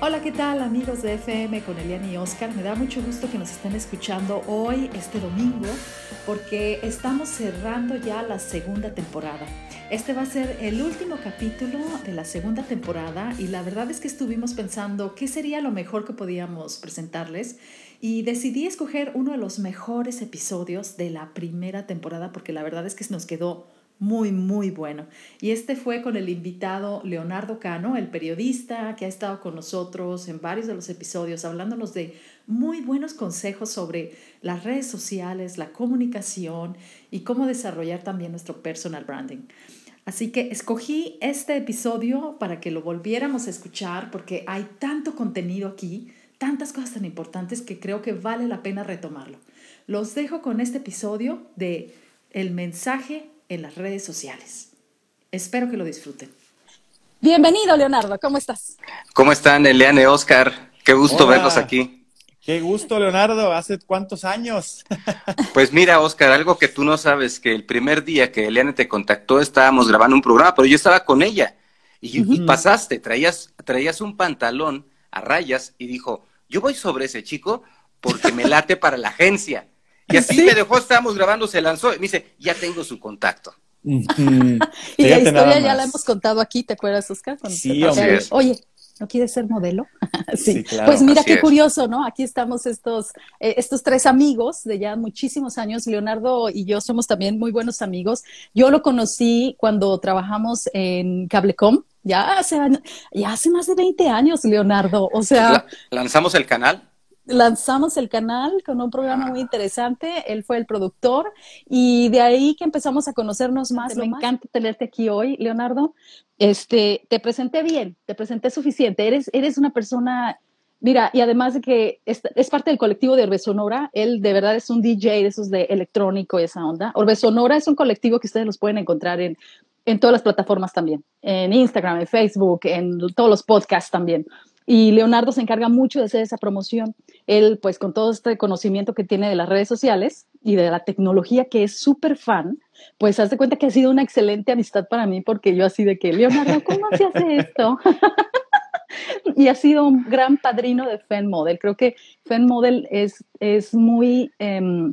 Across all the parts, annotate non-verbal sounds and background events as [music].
Hola, ¿qué tal amigos de FM con Eliana y Oscar? Me da mucho gusto que nos estén escuchando hoy, este domingo, porque estamos cerrando ya la segunda temporada. Este va a ser el último capítulo de la segunda temporada y la verdad es que estuvimos pensando qué sería lo mejor que podíamos presentarles y decidí escoger uno de los mejores episodios de la primera temporada porque la verdad es que nos quedó muy, muy bueno. Y este fue con el invitado Leonardo Cano, el periodista que ha estado con nosotros en varios de los episodios, hablándonos de muy buenos consejos sobre las redes sociales, la comunicación y cómo desarrollar también nuestro personal branding. Así que escogí este episodio para que lo volviéramos a escuchar porque hay tanto contenido aquí, tantas cosas tan importantes que creo que vale la pena retomarlo. Los dejo con este episodio de El mensaje en las redes sociales. Espero que lo disfruten. Bienvenido, Leonardo. ¿Cómo estás? ¿Cómo están, Eliane, Oscar? Qué gusto verlos aquí. Qué gusto, Leonardo. ¿Hace cuántos años? [laughs] Pues mira, Oscar, algo que tú no sabes, que el primer día que Eliane te contactó estábamos grabando un programa, pero yo estaba con ella. Y, pasaste, traías, traías un pantalón a rayas y dijo, yo voy sobre ese chico porque me late para la agencia. Y así me dejó, estábamos grabando, se lanzó y me dice, ya tengo su contacto. [laughs] y la historia ya la hemos contado aquí, ¿te acuerdas, Oscar? sí, Oye, ¿no quieres ser modelo? [laughs] sí. claro. Pues mira qué curioso, ¿no? Aquí estamos estos, eh, estos tres amigos de ya muchísimos años. Leonardo y yo somos también muy buenos amigos. Yo lo conocí cuando trabajamos en Cablecom. Ya hace, ya hace más de 20 años, Leonardo. O sea. lanzamos el canal lanzamos el canal con un programa muy interesante. Él fue el productor y de ahí que empezamos a conocernos más. Me encanta tenerte aquí hoy, Leonardo. Este, te presenté bien, te presenté suficiente. Eres, eres una persona, mira, y además de que es, parte del colectivo de Orbe Sonora, él de verdad es un DJ de esos de electrónico y esa onda. Orbe Sonora es un colectivo que ustedes los pueden encontrar en, en todas las plataformas también, en Instagram, en Facebook, en todos los podcasts también. Y Leonardo se encarga mucho de hacer esa promoción. Él, pues con todo este conocimiento que tiene de las redes sociales y de la tecnología, que es súper fan, pues haz de cuenta que ha sido una excelente amistad para mí, porque yo así de que, Leonardo, ¿cómo se hace esto? [laughs] y ha sido un gran padrino de Fan Model. Creo que Fan Model es, es muy... Em,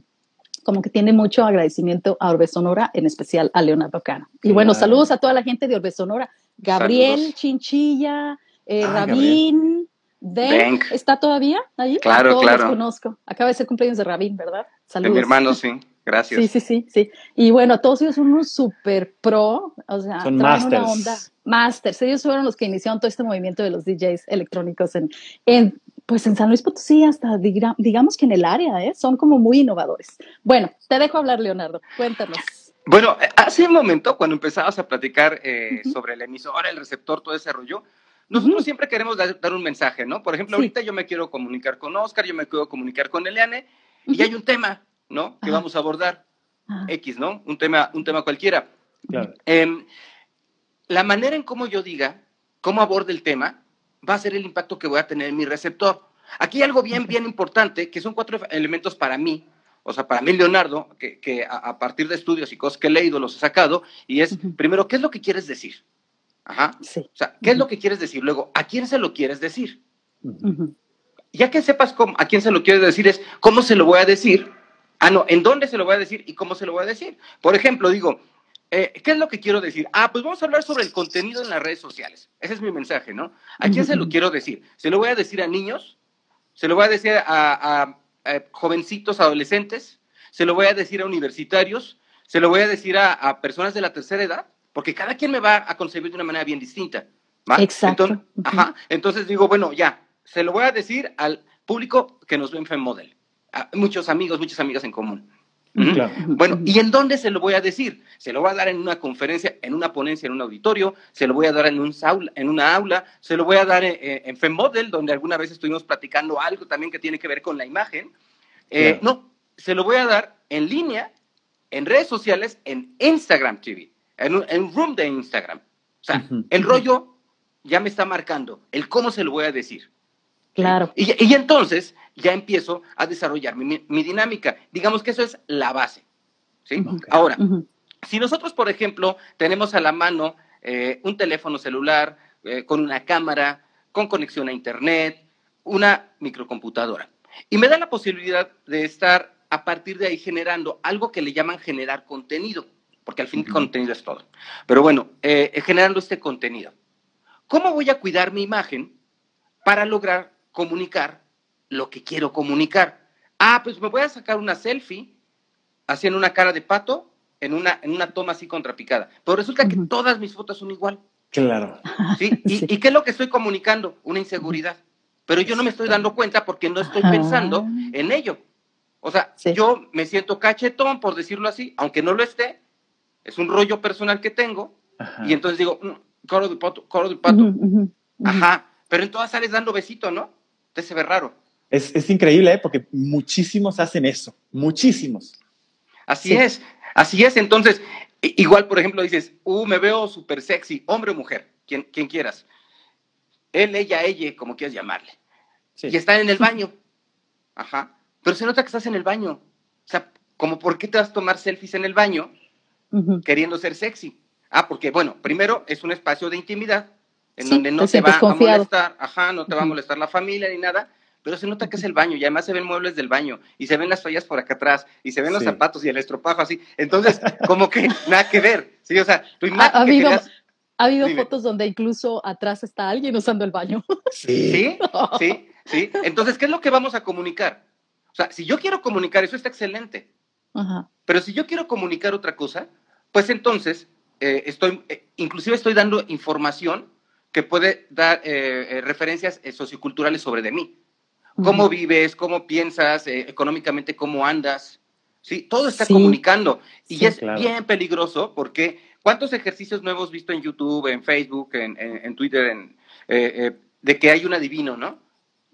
como que tiene mucho agradecimiento a Orbe Sonora, en especial a Leonardo Cano. Y bueno, saludos a toda la gente de Orbe Sonora. Gabriel Chinchilla, eh, ah, Rabín, Den, ¿está todavía allí? Claro, Todos claro. Los conozco. Acaba de ser cumpleaños de Rabín, ¿verdad? Saludos. De mi hermano, sí. Gracias. Sí, sí, sí, sí. Y bueno, todos ellos son unos super pro, o sea, son masters. una onda. Masters. Ellos fueron los que iniciaron todo este movimiento de los DJs electrónicos en, en pues en San Luis Potosí, hasta digamos que en el área, ¿eh? son como muy innovadores. Bueno, te dejo hablar, Leonardo. Cuéntanos. Bueno, hace un momento, cuando empezabas a platicar eh, sobre el emisor, el receptor, todo ese rollo, nosotros siempre queremos dar, un mensaje, ¿no? Por ejemplo, ahorita yo me quiero comunicar con Oscar, yo me quiero comunicar con Eliane, y hay un tema, ¿no? Que vamos a abordar. X, ¿no? Un tema, un tema cualquiera. Claro. Em, la manera en cómo yo diga, cómo aborde el tema, va a ser el impacto que voy a tener en mi receptor. Aquí hay algo bien, bien importante, que son cuatro elementos para mí, o sea, para mí, Leonardo, que, a, partir de estudios y cosas que he leído los he sacado, y es, primero, ¿qué es lo que quieres decir? Ajá. Sí. O sea, ¿qué es lo que quieres decir? Luego, ¿a quién se lo quieres decir? Ya que sepas cómo, a quién se lo quieres decir, es cómo se lo voy a decir. Ah, no, ¿en dónde se lo voy a decir y cómo se lo voy a decir? Por ejemplo, digo, eh, ¿qué es lo que quiero decir? Ah, pues vamos a hablar sobre el contenido en las redes sociales. Ese es mi mensaje, ¿no? ¿A quién se lo quiero decir? ¿Se lo voy a decir a niños? ¿Se lo voy a decir a, jovencitos, adolescentes? ¿Se lo voy a decir a universitarios? ¿Se lo voy a decir a personas de la tercera edad? Porque cada quien me va a concebir de una manera bien distinta. Exacto. Entonces, ajá, entonces digo, bueno, ya, se lo voy a decir al público que nos ve en FEMModel. muchos amigos, muchas amigas en común. Bueno, ¿y en dónde se lo voy a decir? Se lo voy a dar en una conferencia, en una ponencia, en un auditorio, se lo voy a dar en, un en una aula, se lo voy a dar en, en FEMModel, donde alguna vez estuvimos platicando algo también que tiene que ver con la imagen. Eh, no, se lo voy a dar en línea, en redes sociales, en Instagram TV en un, room de Instagram. O sea, el rollo ya me está marcando, el cómo se lo voy a decir. Claro. Y, entonces ya empiezo a desarrollar mi, dinámica. Digamos que eso es la base. ¿sí? Ahora, si nosotros, por ejemplo, tenemos a la mano eh, un teléfono celular eh, con una cámara, con conexión a Internet, una microcomputadora. Y me da la posibilidad de estar a partir de ahí generando algo que le llaman generar contenido, porque al fin el contenido es todo. Pero bueno, eh, generando este contenido. ¿Cómo voy a cuidar mi imagen para lograr comunicar lo que quiero comunicar? Ah, pues me voy a sacar una selfie haciendo una cara de pato en una, en una toma así contrapicada. Pero resulta que todas mis fotos son igual. Claro. ¿Sí? [laughs] ¿Y, ¿Y, qué es lo que estoy comunicando? Una inseguridad. Pero yo no me estoy dando cuenta porque no estoy pensando en ello. O sea, yo me siento cachetón, por decirlo así, aunque no lo esté, es un rollo personal que tengo, y entonces digo, mm, coro de pato, coro de pato. Ajá, pero en todas sales dando besito, ¿no? Te se ve raro. Es, es increíble, ¿eh? porque muchísimos hacen eso, muchísimos. Así es, así es. Entonces, igual, por ejemplo, dices, uh, me veo súper sexy, hombre o mujer, quien, quien quieras. Él, ella, ella, como quieras llamarle. Y están en el baño. Ajá pero se nota que estás en el baño. O sea, como por qué te vas a tomar selfies en el baño queriendo ser sexy. Ah, porque bueno, primero es un espacio de intimidad en donde no te, va a molestar, ajá, no te va a molestar la familia ni nada, pero se nota que es el baño y además se ven muebles del baño y se ven las toallas por acá atrás y se ven los zapatos y el estropajo así. Entonces, como que [laughs] nada que ver. Sí, o sea, tu imagen ha, habido, ha habido fotos donde incluso atrás está alguien usando el baño. Sí, [laughs] sí, sí. Entonces, ¿qué es lo que vamos a comunicar? O sea, si yo quiero comunicar, eso está excelente. Pero si yo quiero comunicar otra cosa, pues entonces eh, estoy, eh, inclusive estoy dando información que puede dar eh, referencias socioculturales sobre de mí. Cómo vives, cómo piensas, económicamente cómo andas. Sí, todo está comunicando. Y es bien peligroso porque ¿cuántos ejercicios no hemos visto en YouTube, en Facebook, en, Twitter, de que hay un adivino, ¿no?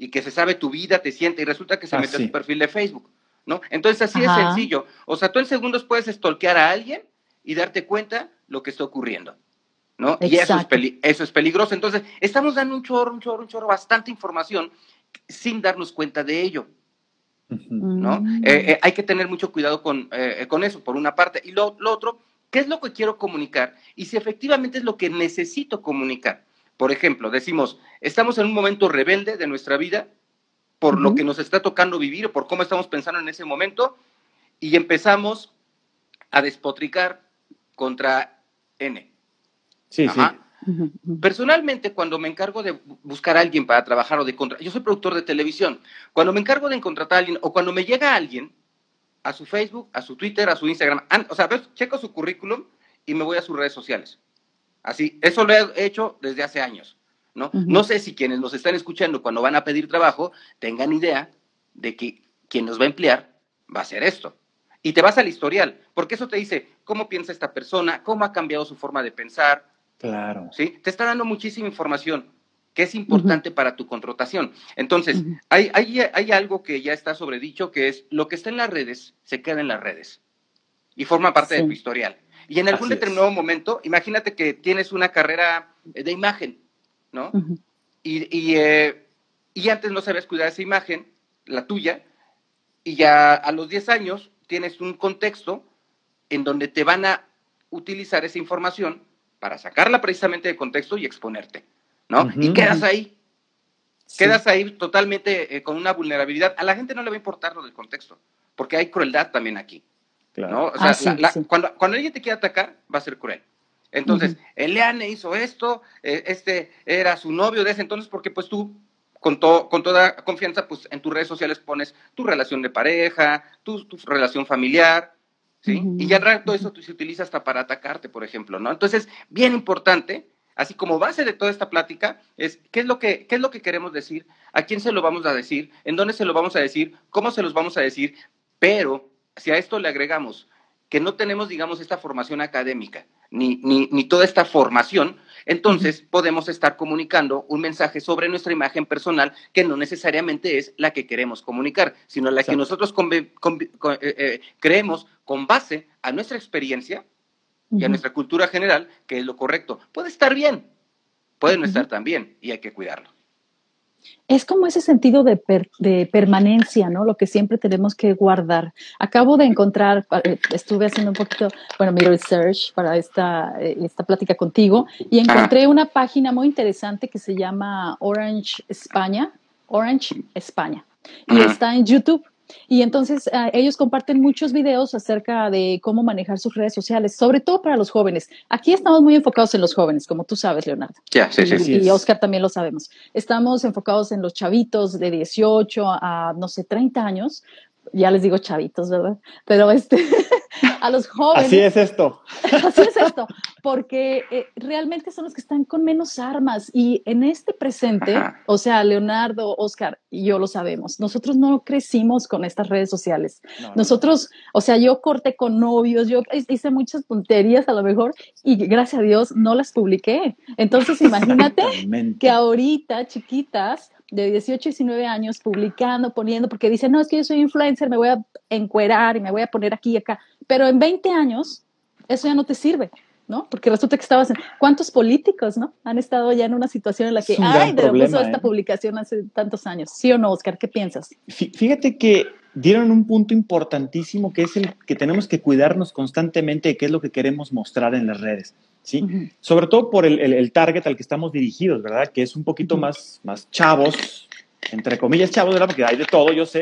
y que se sabe tu vida, te siente y resulta que se mete a tu perfil de Facebook, ¿no? Entonces así es sencillo. O sea, tú en segundos puedes stalkear a alguien y darte cuenta lo que está ocurriendo, ¿no? Y eso es, eso es peligroso. Entonces, estamos dando un chorro, un chorro, un chorro, bastante información sin darnos cuenta de ello. ¿no? Mm. Eh, eh, hay que tener mucho cuidado con, eh, con eso, por una parte. Y lo, lo otro, ¿qué es lo que quiero comunicar? Y si efectivamente es lo que necesito comunicar. Por ejemplo, decimos, estamos en un momento rebelde de nuestra vida por lo que nos está tocando vivir, o por cómo estamos pensando en ese momento, y empezamos a despotricar contra N. Sí, sí. Personalmente, cuando me encargo de buscar a alguien para trabajar o de contratar, yo soy productor de televisión, cuando me encargo de contratar a alguien o cuando me llega alguien a su Facebook, a su Twitter, a su Instagram, o sea, checo su currículum y me voy a sus redes sociales. Así, eso lo he hecho desde hace años, ¿no? No sé si quienes nos están escuchando cuando van a pedir trabajo tengan idea de que quien nos va a emplear va a hacer esto. Y te vas al historial, porque eso te dice cómo piensa esta persona, cómo ha cambiado su forma de pensar. Claro. ¿Sí? Te está dando muchísima información que es importante para tu contratación. Entonces, hay, hay, hay algo que ya está sobredicho, que es lo que está en las redes, se queda en las redes y forma parte de tu historial. Y en algún determinado momento, imagínate que tienes una carrera de imagen, ¿no? y, eh, y, antes no sabías cuidar esa imagen, la tuya, y ya a los 10 años tienes un contexto en donde te van a utilizar esa información para sacarla precisamente de contexto y exponerte, ¿no? y quedas ahí. Quedas ahí totalmente eh, con una vulnerabilidad. A la gente no le va a importar lo del contexto, porque hay crueldad también aquí. ¿no? O sea, ah, Cuando, cuando alguien te quiere atacar, va a ser cruel. Entonces, Eliane hizo esto, eh, este era su novio de ese entonces, porque pues tú, con, con toda confianza, pues en tus redes sociales pones tu relación de pareja, tu, relación familiar, ¿sí? Y ya todo eso se utiliza hasta para atacarte, por ejemplo, ¿no? Entonces, bien importante, así como base de toda esta plática, es qué es lo que, qué es lo que queremos decir, a quién se lo vamos a decir, en dónde se lo vamos a decir, cómo se los vamos a decir, pero si a esto le agregamos que no tenemos, digamos, esta formación académica, ni, ni, toda esta formación, entonces podemos estar comunicando un mensaje sobre nuestra imagen personal que no necesariamente es la que queremos comunicar, sino la que nosotros eh, eh, creemos con base a nuestra experiencia y a nuestra cultura general, que es lo correcto. Puede estar bien, puede no estar tan bien y hay que cuidarlo. Es como ese sentido de, de, permanencia, ¿no? Lo que siempre tenemos que guardar. Acabo de encontrar, eh, estuve haciendo un poquito, bueno, mi research para esta, eh, esta plática contigo y encontré una página muy interesante que se llama Orange España, Orange España, y está en YouTube. Y entonces ah, ellos comparten muchos videos acerca de cómo manejar sus redes sociales, sobre todo para los jóvenes. Aquí estamos muy enfocados en los jóvenes, como tú sabes, Leonardo. Ya, sí, sí, y, y Oscar también lo sabemos. Estamos enfocados en los chavitos de 18 a, no sé, 30 años, ya les digo chavitos, ¿verdad? Pero este, [laughs] a los jóvenes. Así es esto. [laughs] Así es esto, porque eh, realmente son los que están con menos armas y en este presente, o sea, Leonardo, Oscar y yo lo sabemos, nosotros no crecimos con estas redes sociales. nosotros, o sea, yo corté con novios, yo hice muchas tonterías a lo mejor y gracias a Dios no las publiqué. Entonces, imagínate que ahorita, chiquitas, de 18, 19 años publicando, poniendo, porque dicen, no, es que yo soy influencer, me voy a encuerar y me voy a poner aquí y acá. Pero en 20 años, eso ya no te sirve. ¿No? Porque resulta que estabas en... ¿Cuántos políticos, no? Han estado ya en una situación en la que, ay, de esta ¿eh? publicación hace tantos años. ¿Sí o no, Oscar? ¿Qué piensas? Fíjate que dieron un punto importantísimo que es el que tenemos que cuidarnos constantemente de qué es lo que queremos mostrar en las redes. ¿sí? Sobre todo por el, el, target al que estamos dirigidos, ¿verdad? Que es un poquito más, más chavos, entre comillas chavos, ¿verdad? Porque hay de todo, yo sé,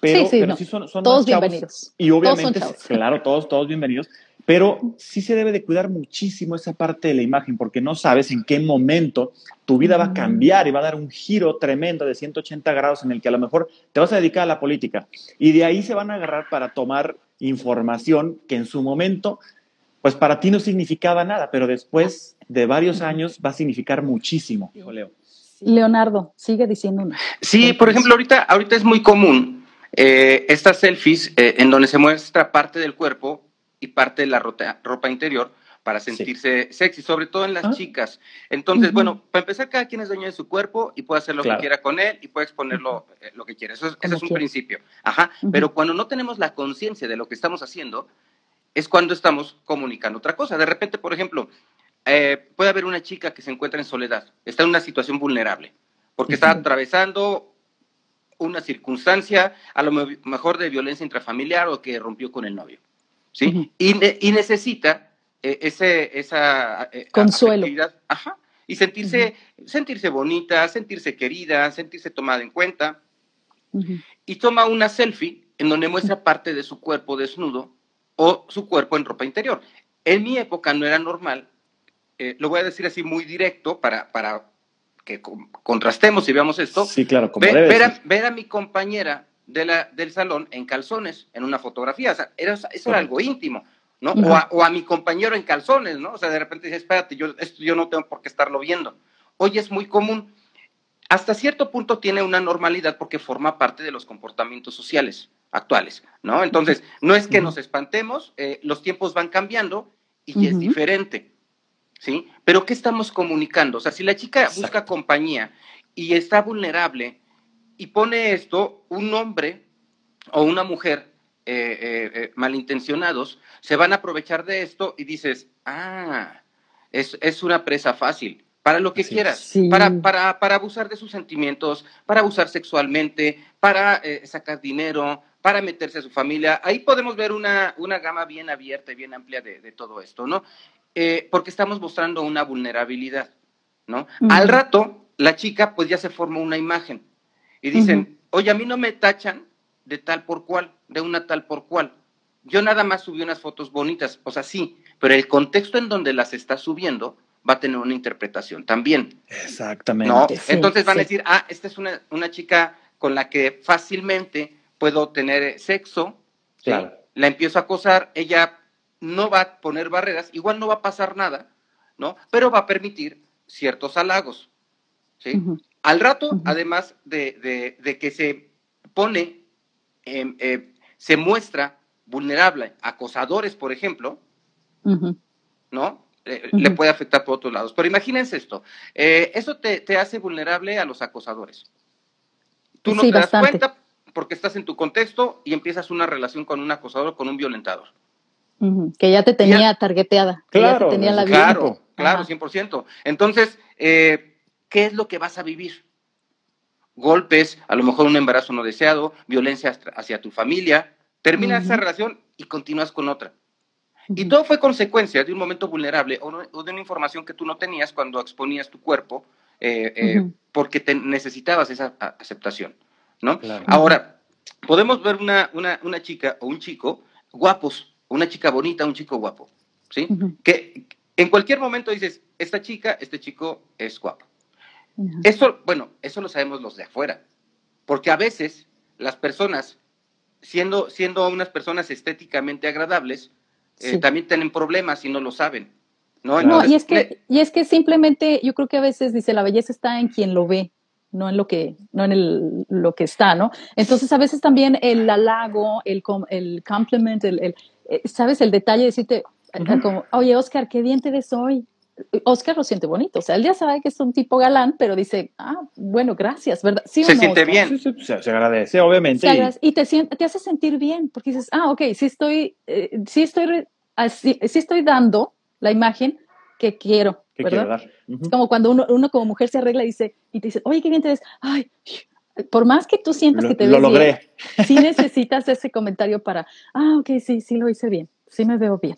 pero sí, pero sí son, son, todos bienvenidos. Y obviamente, claro, todos, todos bienvenidos, pero sí se debe de cuidar muchísimo esa parte de la imagen, porque no sabes en qué momento tu vida va a cambiar y va a dar un giro tremendo de 180 grados en el que a lo mejor te vas a dedicar a la política. Y de ahí se van a agarrar para tomar información que en su momento pues para ti no significaba nada, pero después de varios años va a significar muchísimo, Leo. Leonardo, sigue diciendo Sí, por ejemplo, ahorita, ahorita es muy común eh, estas selfies eh, en donde se muestra parte del cuerpo y parte de la ropa, interior para sentirse sexy, sobre todo en las ah. chicas. Entonces, bueno, para empezar, cada quien es dueño de su cuerpo y puede hacer lo que quiera con él y puede exponerlo eh, lo que quiera. Eso es, ese es un principio. Ajá. Pero cuando no tenemos la conciencia de lo que estamos haciendo, es cuando estamos comunicando otra cosa. De repente, por ejemplo, eh, puede haber una chica que se encuentra en soledad, está en una situación vulnerable, porque está atravesando una circunstancia, a lo mejor de violencia intrafamiliar o que rompió con el novio, ¿sí? y, necesita eh, ese, esa eh, consuelo. Ajá, y sentirse, sentirse bonita, sentirse querida, sentirse tomada en cuenta. Y toma una selfie en donde muestra parte de su cuerpo desnudo o su cuerpo en ropa interior. En mi época no era normal, eh, lo voy a decir así muy directo para, para que contrastemos y veamos esto. Sí, claro, como ver, a, ver, a, mi compañera de la, del salón en calzones, en una fotografía. O sea, era, eso era algo íntimo, ¿no? o, a, o, a, mi compañero en calzones, ¿no? O sea, de repente dice, espérate, yo, esto yo no tengo por qué estarlo viendo. Hoy es muy común. Hasta cierto punto tiene una normalidad porque forma parte de los comportamientos sociales actuales, ¿no? Entonces, no es que nos espantemos, eh, los tiempos van cambiando y es diferente, ¿sí? Pero ¿qué estamos comunicando? O sea, si la chica busca compañía y está vulnerable y pone esto, un hombre o una mujer eh, eh, malintencionados se van a aprovechar de esto y dices, ah, es, es una presa fácil para lo que quieras, para, para, para, abusar de sus sentimientos, para abusar sexualmente, para sacar dinero, para meterse a su familia. Ahí podemos ver una, una gama bien abierta y bien amplia de, todo esto, ¿no? Eh, porque estamos mostrando una vulnerabilidad, ¿no? Al rato, la chica pues ya se formó una imagen y dicen, oye, a mí no me tachan de tal por cual, de una tal por cual. Yo nada más subí unas fotos bonitas, o sea, sí, pero el contexto en donde las está subiendo va a tener una interpretación también. Exactamente. ¿no? Entonces van a decir, ah, esta es una, una chica con la que fácilmente puedo tener sexo, la empiezo a acosar, ella no va a poner barreras, igual no va a pasar nada, ¿no? Pero va a permitir ciertos halagos, ¿sí? Al rato, además de, que se pone, em, eh, se muestra vulnerable, acosadores, por ejemplo, ¿no? le puede afectar por otros lados. Pero imagínense esto, eh, eso te, hace vulnerable a los acosadores. Tú no te das cuenta porque estás en tu contexto y empiezas una relación con un acosador, con un violentador. Que ya te tenía targeteada. Claro, ya tenía la claro, claro, 100%. Entonces, eh, ¿qué es lo que vas a vivir? golpes, a lo mejor un embarazo no deseado, violencia hacia tu familia, terminas esa relación y continúas con otra. Y todo fue consecuencia de un momento vulnerable o, de una información que tú no tenías cuando exponías tu cuerpo eh, eh, porque te necesitabas esa aceptación, ¿no? Ahora, podemos ver una, una, chica o un chico guapos, una chica bonita, un chico guapo, ¿sí? Que en cualquier momento dices, esta chica, este chico es guapo. Eso, bueno, eso lo sabemos los de afuera, porque a veces las personas, siendo, siendo unas personas estéticamente agradables, eh, también tienen problemas y no lo saben. No, no y, es que, y es que simplemente yo creo que a veces dice la belleza está en quien lo ve, no en lo que, no en el, lo que está, ¿no? Entonces a veces también el halago, el, el compliment, el, el eh, ¿sabes? El detalle de decirte, como, oye, Oscar, qué bien te ves hoy. Oscar lo siente bonito, o sea, él ya sabe que es un tipo galán, pero dice, ah, bueno, gracias, ¿verdad? se siente bien. se, agradece, obviamente. y, te, te hace sentir bien, porque dices, ah, ok, sí estoy, eh, sí estoy, así, sí estoy dando la imagen que quiero, ¿verdad? Como cuando uno, uno como mujer se arregla y dice, y te dice, oye, qué bien te ves, ay, por más que tú sientas que te ves lo logré. bien, sí necesitas ese comentario para, ah, ok, sí, sí lo hice bien, sí me veo bien,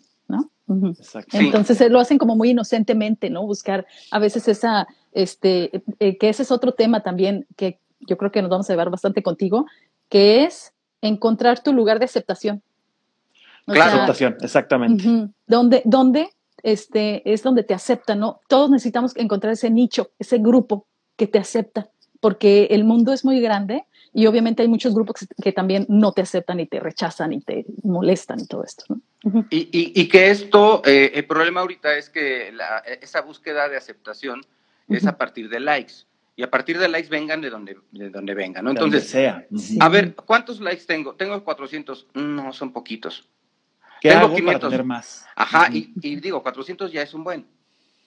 Entonces eh, lo hacen como muy inocentemente, ¿no? Buscar a veces esa, este, eh, que ese es otro tema también que yo creo que nos vamos a llevar bastante contigo, que es encontrar tu lugar de aceptación. claro, aceptación, exactamente. donde, donde este, es donde te aceptan, ¿no? Todos necesitamos encontrar ese nicho, ese grupo que te acepta, porque el mundo es muy grande y obviamente hay muchos grupos que, también no te aceptan y te rechazan y te molestan y todo esto, ¿no? y, que esto, eh, el problema ahorita es que esa búsqueda de aceptación es a partir de likes. Y a partir de likes vengan de donde, de donde vengan, ¿no? Entonces, sea. a ver, ¿cuántos likes tengo? Tengo 400. No, son poquitos. ¿Qué tengo hago 500. para tener más? Ajá, y, digo, 400 ya es un buen.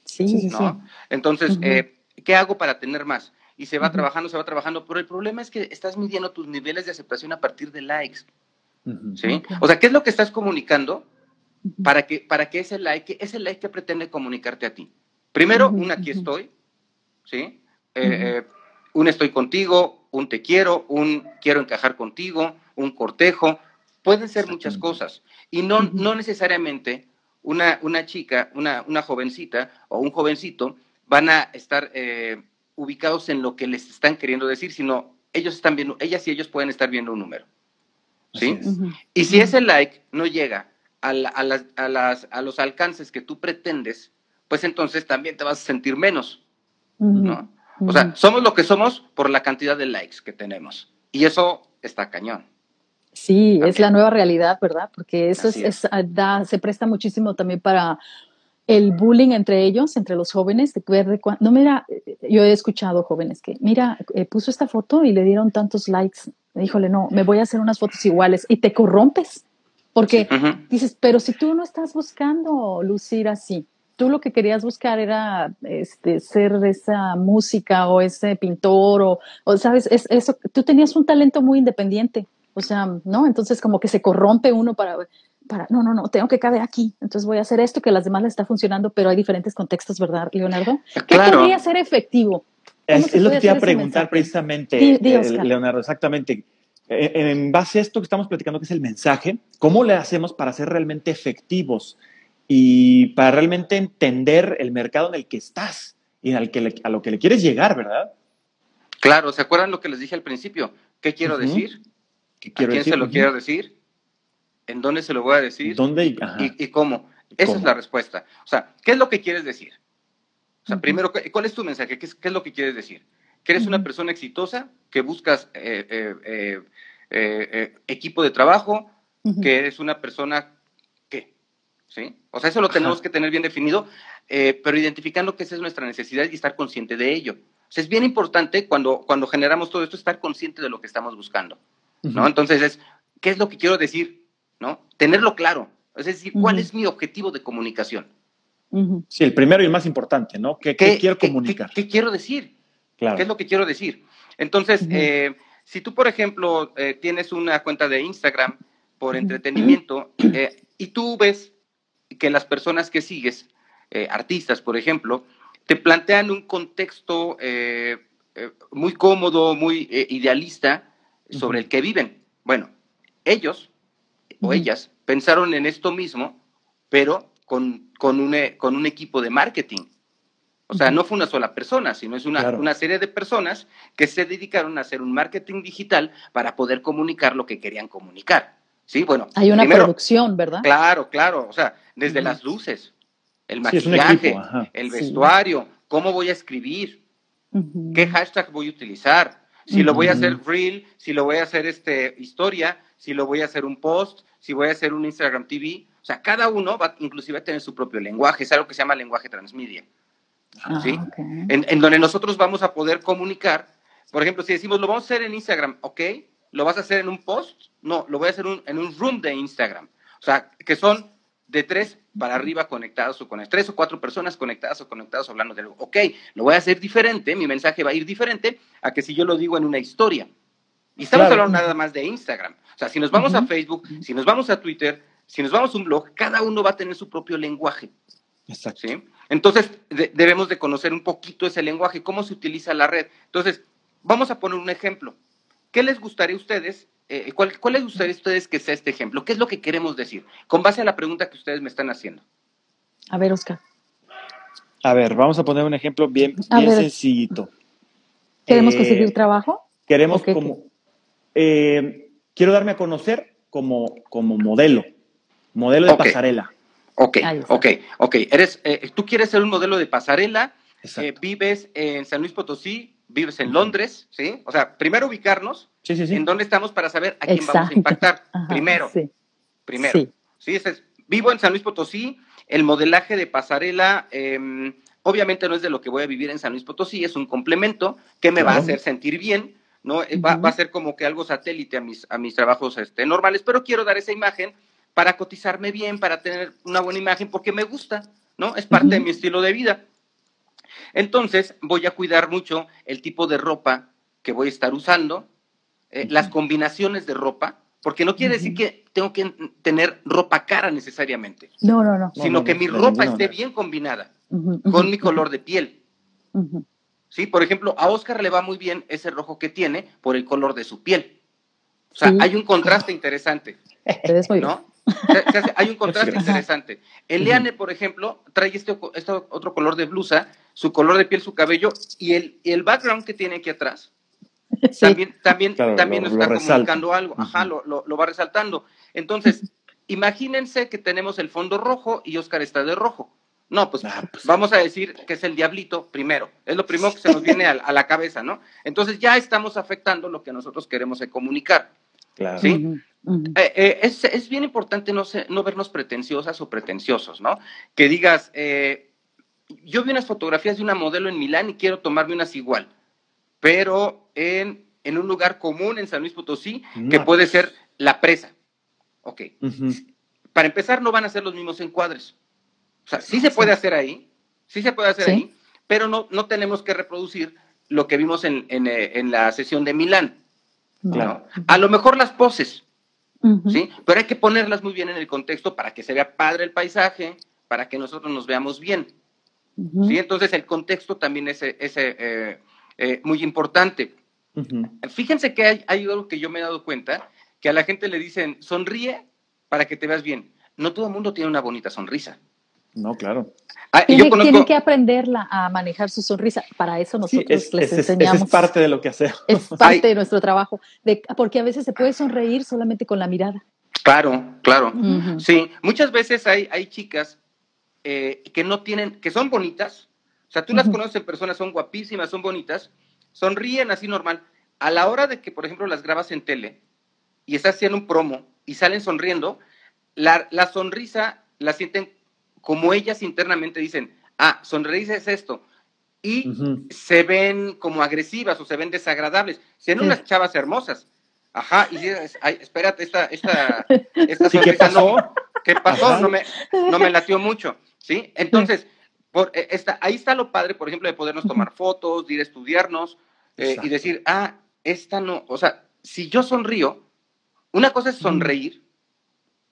Sí, sí, ¿no? Entonces, eh, ¿qué hago para tener más? Y se va trabajando, se va trabajando, pero el problema es que estás midiendo tus niveles de aceptación a partir de likes. ¿Sí? O sea, ¿qué es lo que estás comunicando para que, para que ese like, ese like que pretende comunicarte a ti? Primero, un aquí estoy, ¿sí? Eh, eh, un estoy contigo, un te quiero, un quiero encajar contigo, un cortejo, pueden ser muchas cosas. Y no, no necesariamente una, una chica, una, una, jovencita o un jovencito van a estar eh, ubicados en lo que les están queriendo decir, sino ellos están viendo, ellas y ellos pueden estar viendo un número. ¿sí? Y si ese like no llega a, las, a, las, a, los alcances que tú pretendes, pues entonces también te vas a sentir menos, ¿no? O sea, somos lo que somos por la cantidad de likes que tenemos. Y eso está cañón. Sí, es la nueva realidad, ¿verdad? Porque eso es, da, se presta muchísimo también para el bullying entre ellos, entre los jóvenes, de ver no mira, yo he escuchado jóvenes que, mira, eh, puso esta foto y le dieron tantos likes, híjole, no, me voy a hacer unas fotos iguales y te corrompes, porque dices, pero si tú no estás buscando lucir así, tú lo que querías buscar era este, ser esa música o ese pintor o, o sabes, es, eso, tú tenías un talento muy independiente, o sea, ¿no? Entonces como que se corrompe uno para para, no, no, no, tengo que caber aquí, entonces voy a hacer esto que a las demás les está funcionando, pero hay diferentes contextos, ¿verdad, Leonardo? ¿Qué podría ser efectivo? Es, lo que te iba a preguntar precisamente, eh, Leonardo, exactamente. Eh, en base a esto que estamos platicando, que es el mensaje, ¿cómo le hacemos para ser realmente efectivos y para realmente entender el mercado en el que estás y al que a lo que le quieres llegar, verdad? Claro, ¿se acuerdan lo que les dije al principio? ¿Qué quiero decir? ¿A quién se lo quiero decir? En dónde se lo voy a decir ¿Dónde y, cómo. Esa es la respuesta. O sea, ¿qué es lo que quieres decir? O sea, primero, ¿cuál es tu mensaje? ¿Qué es, lo que quieres decir? Que eres una persona exitosa, que buscas eh, eh, eh, equipo de trabajo, que eres una persona ¿qué? ¿Sí? O sea, eso lo tenemos que tener bien definido, pero identificando que esa es nuestra necesidad y estar consciente de ello. O sea, es bien importante cuando, cuando generamos todo esto estar consciente de lo que estamos buscando. ¿no? Entonces es, ¿qué es lo que quiero decir? ¿No? Tenerlo claro, es decir, ¿cuál es mi objetivo de comunicación? Sí, el primero y el más importante, ¿no? ¿Qué, quiero comunicar? Qué, quiero decir? Claro. ¿Qué es lo que quiero decir? Entonces, eh, si tú, por ejemplo, eh, tienes una cuenta de Instagram por entretenimiento eh, y tú ves que las personas que sigues, artistas, por ejemplo, te plantean un contexto eh, muy cómodo, muy eh, idealista sobre el que viven. Bueno, ellos o ellas pensaron en esto mismo, pero con, con, un, con un equipo de marketing. O sea, no fue una sola persona, sino es una, una, serie de personas que se dedicaron a hacer un marketing digital para poder comunicar lo que querían comunicar. Sí, bueno. Hay una producción, ¿verdad? Claro, claro. O sea, desde las luces, el maquillaje, el vestuario, cómo voy a escribir, qué hashtag voy a utilizar, si lo voy a hacer reel, si lo voy a hacer este historia, si lo voy a hacer un post, si voy a hacer un Instagram TV. O sea, cada uno va inclusive a tener su propio lenguaje, es algo que se llama lenguaje transmedia. Ah, ¿sí? En, donde nosotros vamos a poder comunicar, por ejemplo, si decimos, lo vamos a hacer en Instagram, ¿ok? ¿Lo vas a hacer en un post? No, lo voy a hacer en un room de Instagram. O sea, que son de tres para arriba conectados o con tres o cuatro personas conectadas o conectados hablando de algo. Ok, lo voy a hacer diferente, mi mensaje va a ir diferente a que si yo lo digo en una historia. Y estamos hablando nada más de Instagram. O sea, si nos vamos a Facebook, si nos vamos a Twitter, si nos vamos a un blog, cada uno va a tener su propio lenguaje. Exacto. ¿sí? Entonces, debemos de conocer un poquito ese lenguaje, cómo se utiliza la red. Entonces, vamos a poner un ejemplo. ¿Qué les gustaría a ustedes? Eh, ¿cuál, les gustaría a ustedes que sea este ejemplo? ¿Qué es lo que queremos decir? Con base a la pregunta que ustedes me están haciendo. A ver, Oscar. A ver, vamos a poner un ejemplo bien, bien sencillito. ¿Queremos eh, conseguir trabajo? Queremos como... Eh, quiero darme a conocer como, como modelo, modelo de pasarela. Ok, ok, ok. Eres, eh, tú quieres ser un modelo de pasarela, eh, vives en San Luis Potosí, vives en Londres, ¿sí? O sea, primero ubicarnos en dónde estamos para saber a quién vamos a impactar. primero, primero. Sí, vivo en San Luis Potosí, el modelaje de pasarela, em, obviamente no es de lo que voy a vivir en San Luis Potosí, es un complemento que me va a hacer sentir bien, ¿no? va, a ser como que algo satélite a mis, a mis trabajos este, normales, pero quiero dar esa imagen para cotizarme bien, para tener una buena imagen, porque me gusta, ¿no? Es parte de mi estilo de vida. Entonces, voy a cuidar mucho el tipo de ropa que voy a estar usando, eh, las combinaciones de ropa, porque no quiere decir que tengo que tener ropa cara necesariamente. No, no, no. Sino que mi ropa esté bien combinada con mi color de piel. Sí, por ejemplo, a Oscar le va muy bien ese rojo que tiene por el color de su piel. O sea, hay un contraste interesante. ¿no? hay un contraste interesante. Eliane, por ejemplo, trae este, este, otro color de blusa, su color de piel, su cabello y el, el background que tiene aquí atrás. También, también, también nos está comunicando algo. Ajá, lo, lo, va resaltando. Entonces, [laughs] imagínense que tenemos el fondo rojo y Oscar está de rojo. No, pues, ah, pues vamos a decir que es el diablito primero. Es lo primero que se nos viene a, la cabeza, ¿no? Entonces ya estamos afectando lo que nosotros queremos comunicar. Claro. ¿Sí? Eh, eh, es, bien importante no, no vernos pretenciosas o pretenciosos, ¿no? Que digas, eh, yo vi unas fotografías de una modelo en Milán y quiero tomarme unas igual, pero en, en un lugar común en San Luis Potosí, que puede ser la presa. Ok. Para empezar, no van a ser los mismos encuadres. O sea, sí se puede hacer ahí, sí se puede hacer ahí, pero no, no tenemos que reproducir lo que vimos en, en, la sesión de Milán. Claro. A lo mejor las poses, ¿sí? Pero hay que ponerlas muy bien en el contexto para que se vea padre el paisaje, para que nosotros nos veamos bien. ¿sí? Entonces el contexto también es, eh, eh, muy importante. Fíjense que hay, hay, algo que yo me he dado cuenta, que a la gente le dicen, sonríe para que te veas bien. No todo el mundo tiene una bonita sonrisa. No, claro. Ah, tiene, que aprenderla a manejar su sonrisa. Para eso nosotros les enseñamos. es parte de lo que hacemos. Es [laughs] parte de nuestro trabajo. De, porque a veces se puede sonreír solamente con la mirada. Claro, claro. Sí, muchas veces hay, hay chicas eh, que no tienen, que son bonitas. O sea, tú las conoces en persona, son guapísimas, son bonitas, sonríen así normal. A la hora de que, por ejemplo, las grabas en tele y estás haciendo un promo y salen sonriendo, la, la sonrisa la sienten como ellas internamente dicen, ah, sonreír es esto, y se ven como agresivas o se ven desagradables. Sean unas chavas hermosas. Ajá, y ay, espérate, esta, esta, [laughs] esta ¿Qué pasó? ¿qué pasó? No me, no me latió mucho, ¿sí? Entonces, por, eh, esta, ahí está lo padre, por ejemplo, de podernos tomar fotos, de ir a estudiarnos eh, y decir, ah, esta no, o sea, si yo sonrío, una cosa es sonreír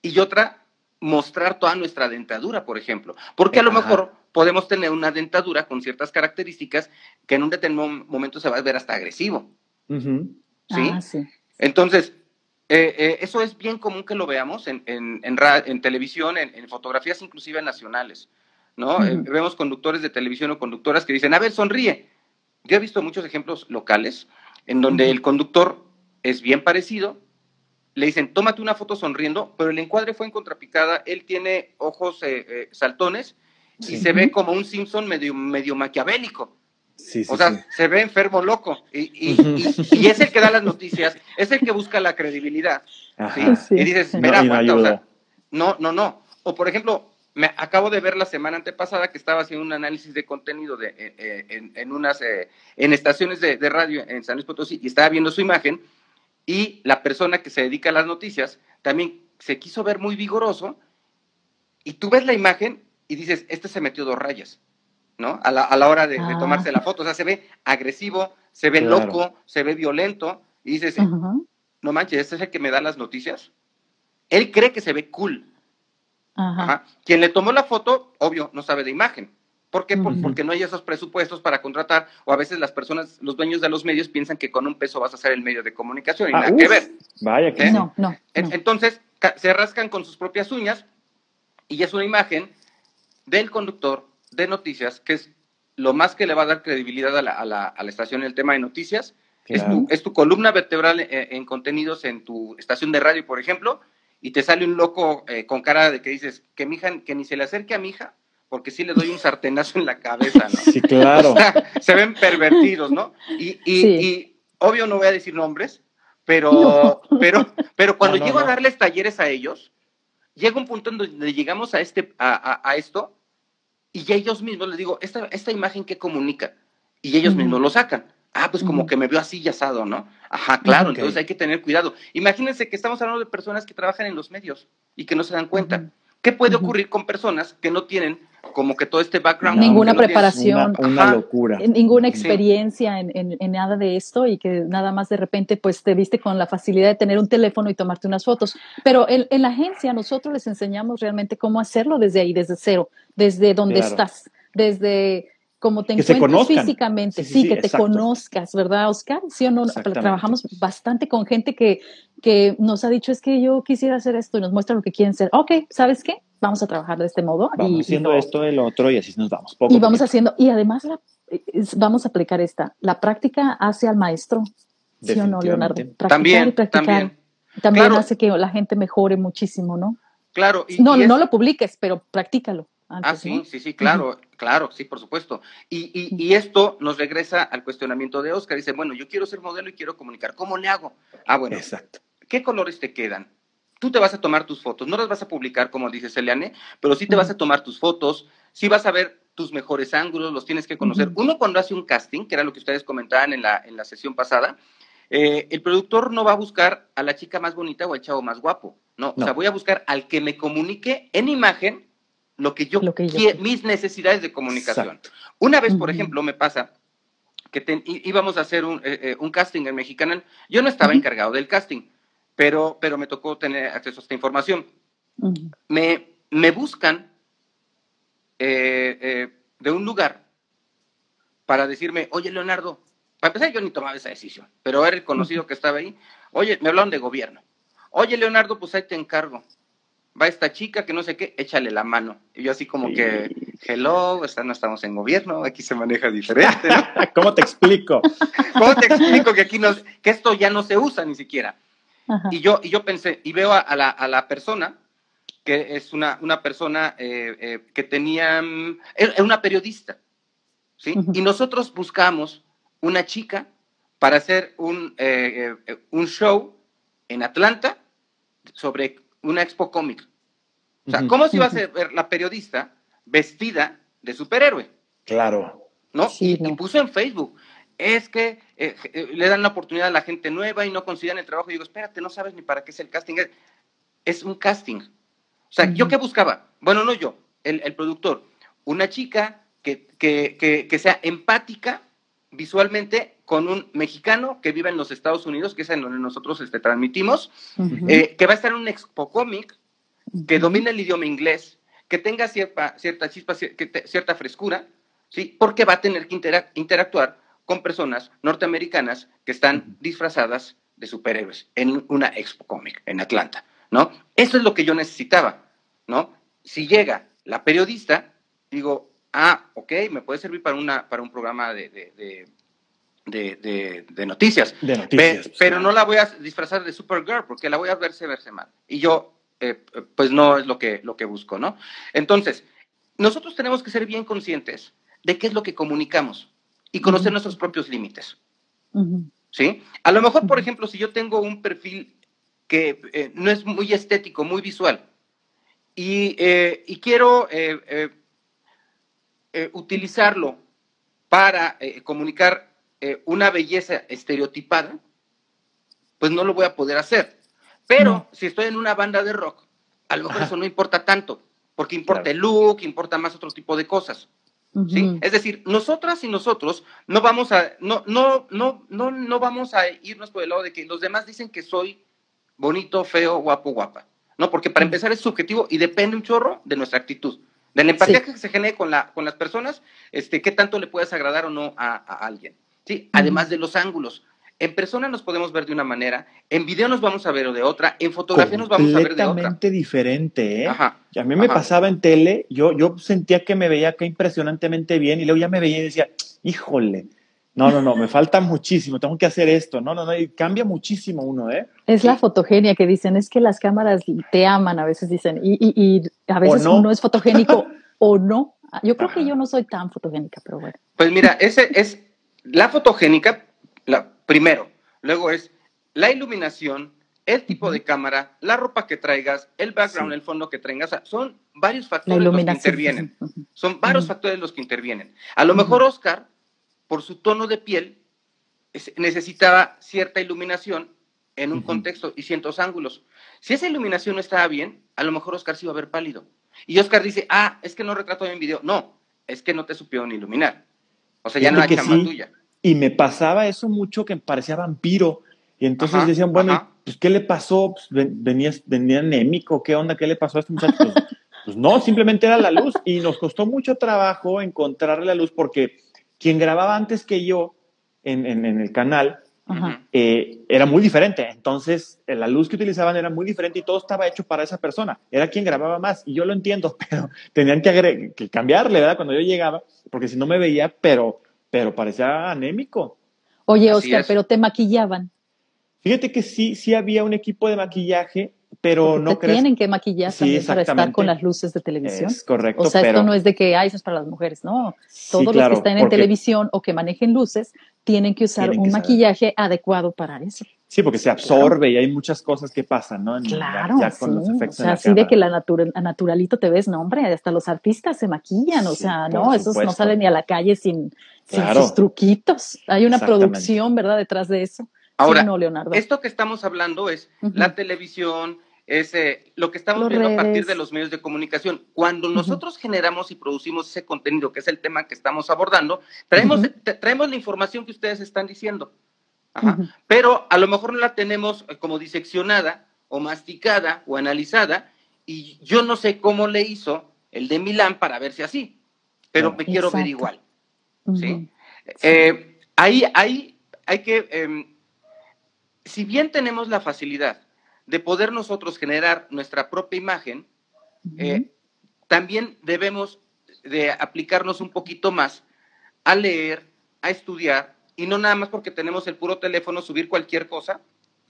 y otra mostrar toda nuestra dentadura, por ejemplo. Porque a lo mejor podemos tener una dentadura con ciertas características que en un determinado momento se va a ver hasta agresivo. Ah, ¿Sí? Entonces, eh, eh, eso es bien común que lo veamos en, en, en, televisión, en, fotografías inclusive nacionales, ¿no? Eh, vemos conductores de televisión o conductoras que dicen, a ver, sonríe. Yo he visto muchos ejemplos locales en donde el conductor es bien parecido, le dicen, tómate una foto sonriendo, pero el encuadre fue en contrapicada, él tiene ojos saltones y se ve como un Simpson medio, medio maquiavélico. O sea, se ve enfermo loco y, es el que da las noticias, es el que busca la credibilidad. Y dices, mira, no, no, no, no. O por ejemplo, me acabo de ver la semana antepasada que estaba haciendo un análisis de contenido de, eh, eh, en, unas eh, en estaciones de, radio en San Luis Potosí y estaba viendo su imagen y la persona que se dedica a las noticias también se quiso ver muy vigoroso y tú ves la imagen y dices, este se metió dos rayas. ¿no? A la, a la hora de, ah. tomarse la foto. O sea, se ve agresivo, se ve loco, se ve violento. Y dices, no manches, ¿este es el que me da las noticias? Él cree que se ve cool. Quien le tomó la foto, obvio, no sabe de imagen. ¿Por qué? Porque no hay esos presupuestos para contratar, o a veces las personas, los dueños de los medios piensan que con un peso vas a ser el medio de comunicación y ah, nada que ver. Vaya que ¿Eh? no, no, Entonces, se rascan con sus propias uñas y es una imagen del conductor de noticias, que es lo más que le va a dar credibilidad a la, a la, a la estación el tema de noticias. Es, tu, es, tu, columna vertebral eh, en, contenidos en tu estación de radio, por ejemplo, y te sale un loco eh, con cara de que dices que mi hija, que ni se le acerque a mi hija, porque sí le doy un sartenazo en la cabeza, ¿no? Sí, claro. se ven pervertidos, ¿no? Y, y, y, obvio no voy a decir nombres, pero, pero, pero cuando llego a darles talleres a ellos, llega un punto en donde llegamos a, este, a, a esto y ellos mismos les digo, esta, esta imagen que comunica, y ellos mismos lo sacan. Ah, pues como que me veo así asado, ¿no? Ajá, claro, entonces hay que tener cuidado. Imagínense que estamos hablando de personas que trabajan en los medios y que no se dan cuenta. ¿Qué puede ocurrir con personas que no tienen como que todo este background? ninguna preparación. Una, locura. Ninguna experiencia en, en, nada de esto y que nada más de repente pues te viste con la facilidad de tener un teléfono y tomarte unas fotos. Pero en, en la agencia nosotros les enseñamos realmente cómo hacerlo desde ahí, desde cero, desde donde estás, desde como te encuentras físicamente, sí, que te conozcas, ¿verdad, Oscar? Sí o no, trabajamos bastante con gente que, que nos ha dicho, es que yo quisiera hacer esto y nos muestra lo que quieren ser. Ok, ¿sabes qué? Vamos a trabajar de este modo. Vamos haciendo esto, el otro y así nos vamos. y vamos haciendo, y además vamos a aplicar esta, la práctica hace al maestro. ¿Sí o no, Leonardo? Practicar también, también. También hace que la gente mejore muchísimo, ¿no? Claro. no, no lo publiques, pero practícalo ah, sí, sí, sí, claro, claro, sí, por supuesto. Y, y, esto nos regresa al cuestionamiento de Oscar. Dice, bueno, yo quiero ser modelo y quiero comunicar. ¿Cómo le hago? Ah, bueno. Exacto. ¿Qué colores te quedan? Tú te vas a tomar tus fotos, no las vas a publicar como dice Celiane, pero sí te vas a tomar tus fotos, sí vas a ver tus mejores ángulos, los tienes que conocer. Uno cuando hace un casting, que era lo que ustedes comentaban en la, en la sesión pasada, eh, el productor no va a buscar a la chica más bonita o al chavo más guapo, no, no. o sea, voy a buscar al que me comunique en imagen lo que yo, quiero, mis necesidades de comunicación. Una vez, por ejemplo, me pasa que íbamos a hacer un, eh, eh, un, casting en Mexicana. Yo no estaba encargado del casting, pero, pero me tocó tener acceso a esta información. me, me, buscan eh, de un lugar para decirme, oye, Leonardo, para empezar yo ni tomaba esa decisión, pero era el conocido que estaba ahí. Oye, me hablaron de gobierno. Oye, Leonardo, pues ahí te encargo va esta chica que no sé qué, échale la mano. Y yo así como que, hello, no estamos en gobierno, aquí se maneja diferente. [laughs] ¿Cómo te explico? [laughs] ¿Cómo te explico que aquí no, que esto ya no se usa ni siquiera? Y yo, y yo pensé, y veo a, la, a la, persona, que es una, una persona eh, eh, que tenía, mm, es una periodista, ¿sí? Y nosotros buscamos una chica para hacer un, eh, un show en Atlanta sobre una expo cómic. O sea, ¿cómo se iba a ver la periodista vestida de superhéroe? Claro. ¿No? y, puso en Facebook, es que eh, eh, le dan la oportunidad a la gente nueva y no consideran el trabajo. Y digo, espérate, no sabes ni para qué es el casting. Es, un casting. O sea, ¿yo qué buscaba? Bueno, no yo, el, productor. Una chica que, que, que, sea empática visualmente con un mexicano que vive en los Estados Unidos, que es en donde nosotros este, transmitimos, eh, que va a estar en un expo cómic, que domina el idioma inglés, que tenga cierta, cierta chispa, cierta frescura, ¿sí? Porque va a tener que interactuar con personas norteamericanas que están disfrazadas de superhéroes en una expo cómic en Atlanta, ¿no? Eso es lo que yo necesitaba, ¿no? Si llega la periodista, digo, ah, ok, me puede servir para, una, para un programa de, de, noticias. De noticias. pero no la voy a disfrazar de Supergirl porque la voy a verse, verse mal. Y yo, eh, pues no es lo que, lo que busco, ¿no? Entonces, nosotros tenemos que ser bien conscientes de qué es lo que comunicamos y conocer nuestros propios límites. ¿Sí? A lo mejor, por ejemplo, si yo tengo un perfil que eh, no es muy estético, muy visual, y, eh, y quiero eh, utilizarlo para comunicar una belleza estereotipada, pues no lo voy a poder hacer. Pero si estoy en una banda de rock, a lo mejor eso no importa tanto, porque importa el look, importa más otro tipo de cosas. ¿Sí? Es decir, nosotras y nosotros no vamos a, no, no, no, no, no vamos a irnos por el lado de que los demás dicen que soy bonito, feo, guapo, guapa. No, porque para empezar es subjetivo y depende un chorro de nuestra actitud. De la empatía que se genere con, la, con las personas, este, qué tanto le puedes agradar o no a, alguien. ¿sí? Además de los ángulos. En persona nos podemos ver de una manera, en video nos vamos a ver de otra, en fotografía nos vamos a ver de otra. Completamente diferente, ¿eh? Ajá, y a mí me pasaba en tele, yo, yo sentía que me veía acá impresionantemente bien y luego ya me veía y decía, híjole, no, no, no, me falta muchísimo, tengo que hacer esto. No, no, no, y cambia muchísimo uno, ¿eh? Es la fotogenia que dicen, es que las cámaras te aman, a veces dicen, y, y, a veces no. uno es fotogénico [laughs] o no. Yo creo que yo no soy tan fotogénica, pero bueno. Pues mira, ese es la fotogénica, la, primero. Luego es la iluminación, el tipo de cámara, la ropa que traigas, el background, el fondo que traigas. son varios factores los que intervienen. [laughs] Son varios factores los que intervienen. A lo mejor Oscar, por su tono de piel, necesitaba cierta iluminación en un contexto y ciertos ángulos. Si esa iluminación no estaba bien, a lo mejor Oscar se iba a ver pálido. Y Oscar dice, ah, es que no retrato bien video. No, es que no te supieron iluminar. O sea, ya no hay chamba tuya. Y me pasaba eso mucho que parecía vampiro. Y entonces decían, bueno, pues ¿qué le pasó? Pues, venía, venía anémico, ¿qué onda? ¿Qué le pasó a este muchacho? Pues, [laughs] pues, no, simplemente era la luz. Y nos costó mucho trabajo encontrarle la luz porque quien grababa antes que yo en, en, el canal eh, era muy diferente. Entonces, eh, la luz que utilizaban era muy diferente y todo estaba hecho para esa persona. Era quien grababa más. Y yo lo entiendo, [laughs] pero tenían que, que cambiarle, ¿verdad? Cuando yo llegaba, porque si no me veía, pero pero parecía anémico. Oye, Oscar, pero te maquillaban. Fíjate que sí, sí había un equipo de maquillaje, pero no te tienen que maquillar también para estar con las luces de televisión. Es correcto. O sea, esto no es de que, ay, eso es para las mujeres, no. Todos los que están en televisión o que manejen luces tienen que usar un maquillaje adecuado para eso. Sí, porque se absorbe y hay muchas cosas que pasan, ¿no? claro, ya, con los efectos o sea, así de que la naturalito te ves, no, hombre, hasta los artistas se maquillan, o sea, no, esos no salen ni a la calle sin, sus truquitos. Hay una producción, ¿verdad?, detrás de eso. Ahora, no, Leonardo. esto que estamos hablando es la televisión, es eh, lo que estamos viendo a partir de los medios de comunicación. Cuando nosotros generamos y producimos ese contenido, que es el tema que estamos abordando, traemos, traemos la información que ustedes están diciendo. Pero a lo mejor no la tenemos eh, como diseccionada o masticada o analizada y yo no sé cómo le hizo el de Milán para verse así, pero me quiero ver igual. ¿sí? Eh, ahí, ahí hay que, em, si bien tenemos la facilidad de poder nosotros generar nuestra propia imagen, eh, también debemos de aplicarnos un poquito más a leer, a estudiar, y no nada más porque tenemos el puro teléfono subir cualquier cosa.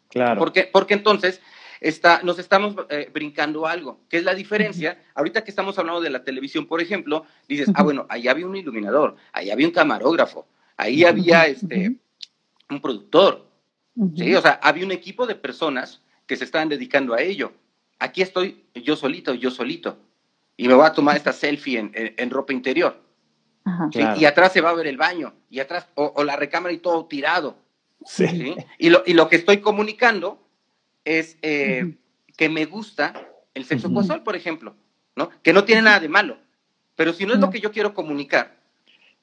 Claro. Porque, porque entonces está, nos estamos eh, brincando algo, que es la diferencia. Ahorita que estamos hablando de la televisión, por ejemplo, dices, ah, bueno, ahí había un iluminador, ahí había un camarógrafo, ahí había este, un productor. ¿sí? O sea, había un equipo de personas que se estaban dedicando a ello. Aquí estoy yo solito, yo solito, y me voy a tomar esta selfie en ropa interior. Y atrás se va a ver el baño, y atrás, o, la recámara y todo tirado. Sí. Y, lo, y lo que estoy comunicando es eh, que me gusta el sexo casual, por ejemplo, ¿no? Que no tiene nada de malo. Pero si no es lo que yo quiero comunicar,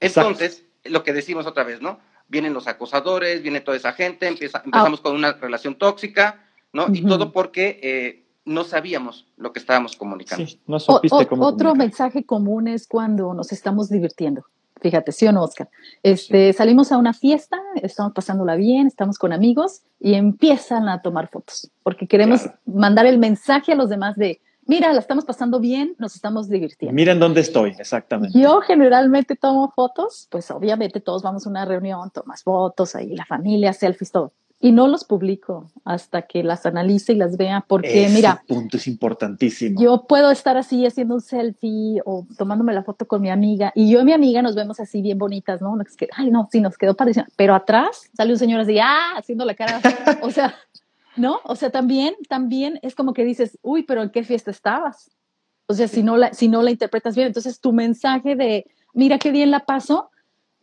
entonces, lo que decimos otra vez, ¿no? Vienen los acosadores, viene toda esa gente, empieza, empezamos ah. con una relación tóxica, ¿no? Y todo porque eh, no sabíamos lo que estábamos comunicando. Sí, no supiste cómo Otro mensaje común es cuando nos estamos divirtiendo. Fíjate, sí o no, Oscar. Este, Salimos a una fiesta, estamos pasándola bien, estamos con amigos y empiezan a tomar fotos, porque queremos mandar el mensaje a los demás de, mira, la estamos pasando bien, nos estamos divirtiendo. Miren dónde estoy, exactamente. Yo generalmente tomo fotos, pues obviamente todos vamos a una reunión, tomas fotos, ahí la familia, selfies, todo y no los publico hasta que las analice y las vea, porque Ese mira, punto es importantísimo. Yo puedo estar así haciendo un selfie o tomándome la foto con mi amiga y yo y mi amiga nos vemos así bien bonitas, ¿no? Que, ay, no, sí, nos quedó padrísimo. Pero atrás sale un señor así, ah, haciendo la cara, o sea, ¿no? O sea, también, también es como que dices, uy, pero ¿en qué fiesta estabas? O sea, si no la, si no la interpretas bien, entonces tu mensaje de, mira qué bien la paso,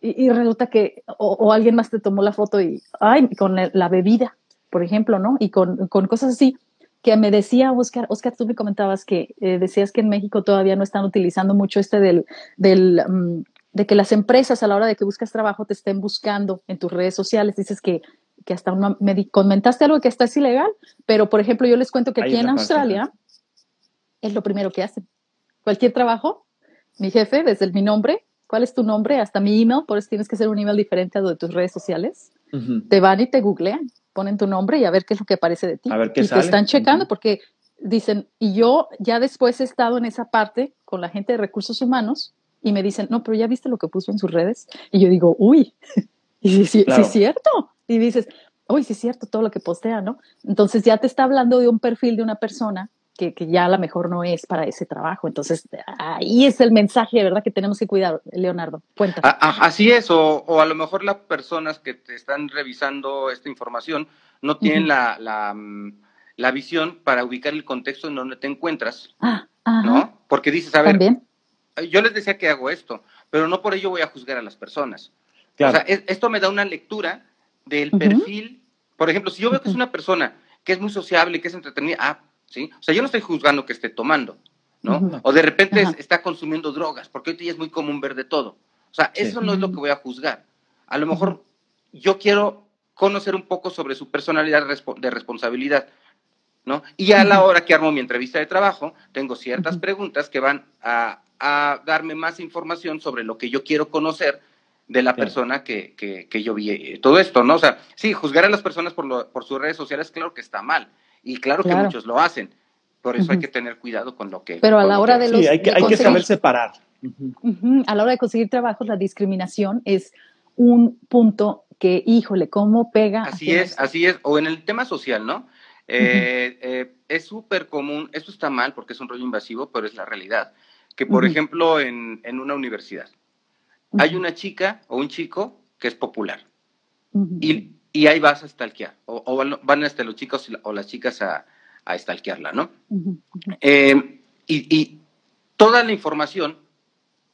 y, resulta que o, alguien más te tomó la foto y, ay, con la bebida, por ejemplo, ¿no? Y con, con, cosas así que me decía Oscar, Oscar, tú me comentabas que eh, decías que en México todavía no están utilizando mucho este del, del mm, de que las empresas a la hora de que buscas trabajo te estén buscando en tus redes sociales. Dices que, que hasta una, me comentaste algo que está es ilegal, pero por ejemplo yo les cuento que aquí en Australia es lo primero que hacen. Cualquier trabajo, mi jefe, desde mi nombre, cuál es tu nombre, hasta mi email, por eso tienes que hacer un email diferente a lo de tus redes sociales. Te van y te googlean, ponen tu nombre y a ver qué es lo que aparece de ti. A ver qué y te están checando porque dicen, y yo ya después he estado en esa parte con la gente de recursos humanos y me dicen, no, pero ya viste lo que puso en sus redes. Y yo digo, uy, [laughs] y sí, es cierto. Y dices, uy, sí es cierto todo lo que postea, ¿no? Entonces ya te está hablando de un perfil de una persona que, ya a lo mejor no es para ese trabajo. Entonces, ahí es el mensaje, ¿verdad? Que tenemos que cuidar, Leonardo. Cuenta. Así es, o, a lo mejor las personas que te están revisando esta información no tienen la, mm, la, visión para ubicar el contexto en donde te encuentras, ah, ¿no? Porque dices, a ver, yo les decía que hago esto, pero no por ello voy a juzgar a las personas. O sea, esto me da una lectura del perfil. Por ejemplo, si yo veo que es una persona que es muy sociable, que es entretenida, ah, ¿sí? O sea, yo no estoy juzgando que esté tomando, ¿no? O de repente está consumiendo drogas, porque hoy día es muy común ver de todo. O sea, eso no es lo que voy a juzgar. A lo mejor yo quiero conocer un poco sobre su personalidad de responsabilidad, ¿no? Y a la hora que armo mi entrevista de trabajo, tengo ciertas preguntas que van a, darme más información sobre lo que yo quiero conocer de la persona que, que, yo vi eh, todo esto, ¿no? O sea, sí, juzgar a las personas por, por sus redes sociales, claro que está mal. Y claro, que muchos lo hacen. Por eso hay que tener cuidado con lo que... Pero a la hora de los... Sí, hay que, hay que saber separar. A la hora de conseguir trabajo, la discriminación es un punto que, híjole, ¿cómo pega? Así es, así es. O en el tema social, ¿no? Eh, eh, es súper común, esto está mal porque es un rollo invasivo, pero es la realidad. Que, por ejemplo, en, en, una universidad hay una chica o un chico que es popular. Y y ahí vas a stalkear, o, van hasta los chicos o las chicas a, a stalkearla, ¿no? Eh, y, toda la información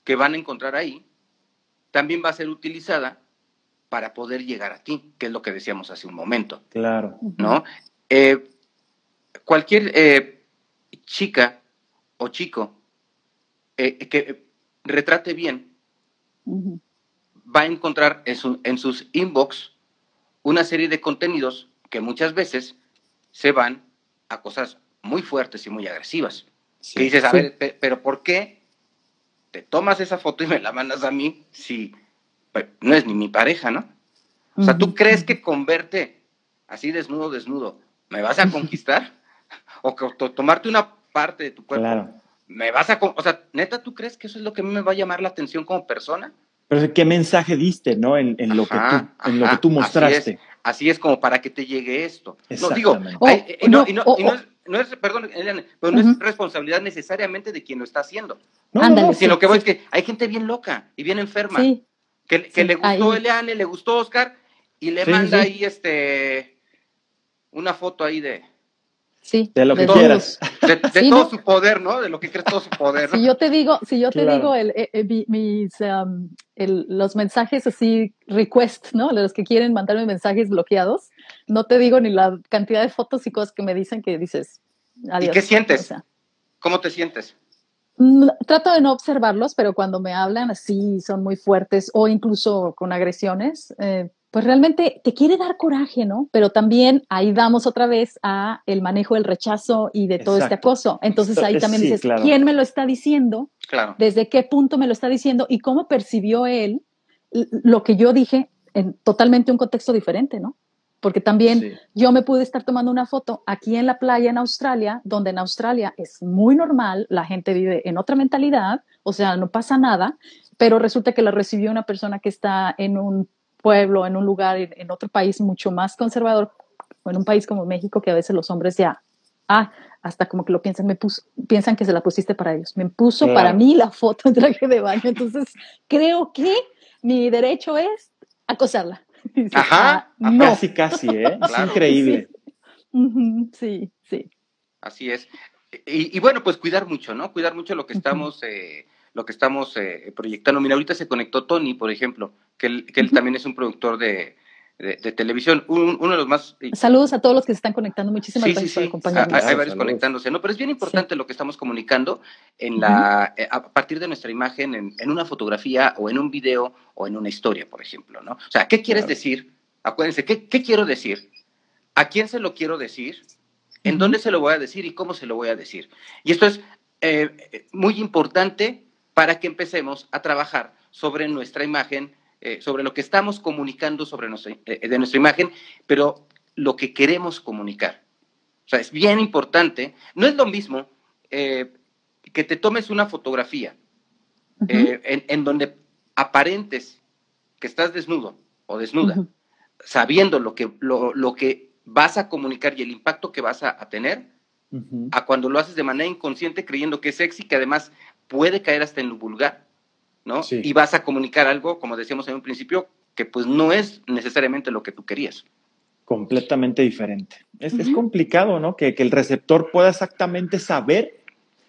que van a encontrar ahí también va a ser utilizada para poder llegar a ti, que es lo que decíamos hace un momento. Claro. ¿No? Eh, cualquier eh, chica o chico que retrate bien va a encontrar en, en sus inbox una serie de contenidos que muchas veces se van a cosas muy fuertes y muy agresivas. que dices, a ver, pero ¿por qué te tomas esa foto y me la mandas a mí si pues, no es ni mi pareja, ¿no? O sea, ¿tú crees que con verte así desnudo, desnudo, me vas a [laughs] conquistar? o que tomarte una parte de tu cuerpo, me vas a... O sea, neta, ¿tú crees que eso es lo que a mí me va a llamar la atención como persona? Pero ¿qué mensaje diste, no? En, lo, que tú, en lo que tú mostraste. Así es, como para que te llegue esto. No, digo, y no, es, perdón, pero no es responsabilidad necesariamente de quien lo está haciendo. No, sino que voy es que hay gente bien loca y bien enferma. Que, que le gustó Eliane, le gustó Oscar y le manda ahí este una foto ahí de Sí, de lo que quieras. De, todo su poder, ¿no? De lo que crees todo su poder. Si yo te digo, si yo te digo el, eh, eh, mis, um, el, los mensajes así request, ¿no? Los que quieren mandarme mensajes bloqueados, no te digo ni la cantidad de fotos y cosas que me dicen que dices. Adiós. ¿Y qué sientes? ¿Cómo te sientes? Mm, trato de no observarlos, pero cuando me hablan así son muy fuertes o incluso con agresiones, eh, pues realmente te quiere dar coraje, ¿no? Pero también ahí damos otra vez a el manejo del rechazo y de todo este acoso. Entonces ahí también dices, ¿quién me lo está diciendo? Claro. ¿Desde qué punto me lo está diciendo? ¿Y cómo percibió él lo que yo dije en totalmente un contexto diferente, ¿no? Porque también yo me pude estar tomando una foto aquí en la playa en Australia, donde en Australia es muy normal, la gente vive en otra mentalidad, o sea, no pasa nada, pero resulta que la recibió una persona que está en un pueblo, en un lugar, en, otro país mucho más conservador, o en un país como México, que a veces los hombres ya, ah, hasta como que lo piensan, me puso, piensan que se la pusiste para ellos. Me puso para mí la foto en traje de baño. Entonces, creo que mi derecho es acosarla. Ajá, ah, casi, casi, ¿eh? Es increíble. Sí. sí, Así es. Y, bueno, pues cuidar mucho, ¿no? Cuidar mucho lo que estamos, eh, lo que estamos eh, proyectando. Mira, ahorita se conectó Tony, por ejemplo, que él, que él también es un productor de, de, televisión, uno de los más... Saludos a todos los que se están conectando, muchísimas gracias por acompañarnos. Hay, varios conectándose, ¿no? Pero es bien importante lo que estamos comunicando en la, eh, a partir de nuestra imagen en, en, una fotografía o en un video o en una historia, por ejemplo, ¿no? O sea, ¿qué quieres decir? Acuérdense, ¿qué, ¿qué, quiero decir? ¿A quién se lo quiero decir? ¿En dónde se lo voy a decir y cómo se lo voy a decir? Y esto es eh, muy importante para que empecemos a trabajar sobre nuestra imagen, eh, sobre lo que estamos comunicando sobre nuestra, eh, de nuestra imagen, pero lo que queremos comunicar. O sea, es bien importante. No es lo mismo eh, que te tomes una fotografía en, donde aparentes que estás desnudo o desnuda, sabiendo lo que, lo, que vas a comunicar y el impacto que vas a, tener, a cuando lo haces de manera inconsciente creyendo que es sexy, que además puede caer hasta en lo vulgar ¿no? Y vas a comunicar algo, como decíamos en un principio, que pues no es necesariamente lo que tú querías. Completamente diferente. Es, complicado, ¿no? Que, el receptor pueda exactamente saber.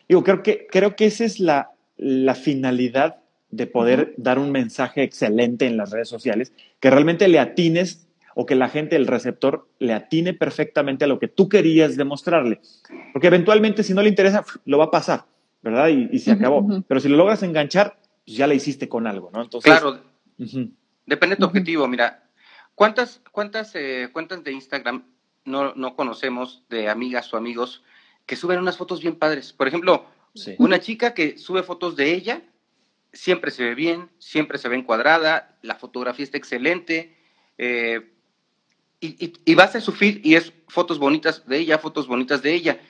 Digo, creo que, creo que esa es la, la finalidad de poder dar un mensaje excelente en las redes sociales, que realmente le atines o que la gente, el receptor, le atine perfectamente a lo que tú querías demostrarle. Porque eventualmente, si no le interesa, lo va a pasar, ¿verdad? Y, se acabó. Pero si lo logras enganchar, pues ya la hiciste con algo, ¿no? Entonces, claro, depende de tu objetivo. Mira, ¿cuántas, cuántas eh, cuentas de Instagram no, no, conocemos de amigas o amigos que suben unas fotos bien padres? Por ejemplo, una chica que sube fotos de ella, siempre se ve bien, siempre se ve encuadrada, la fotografía está excelente, eh, y, y, y, vas a su feed y es fotos bonitas de ella, fotos bonitas de ella.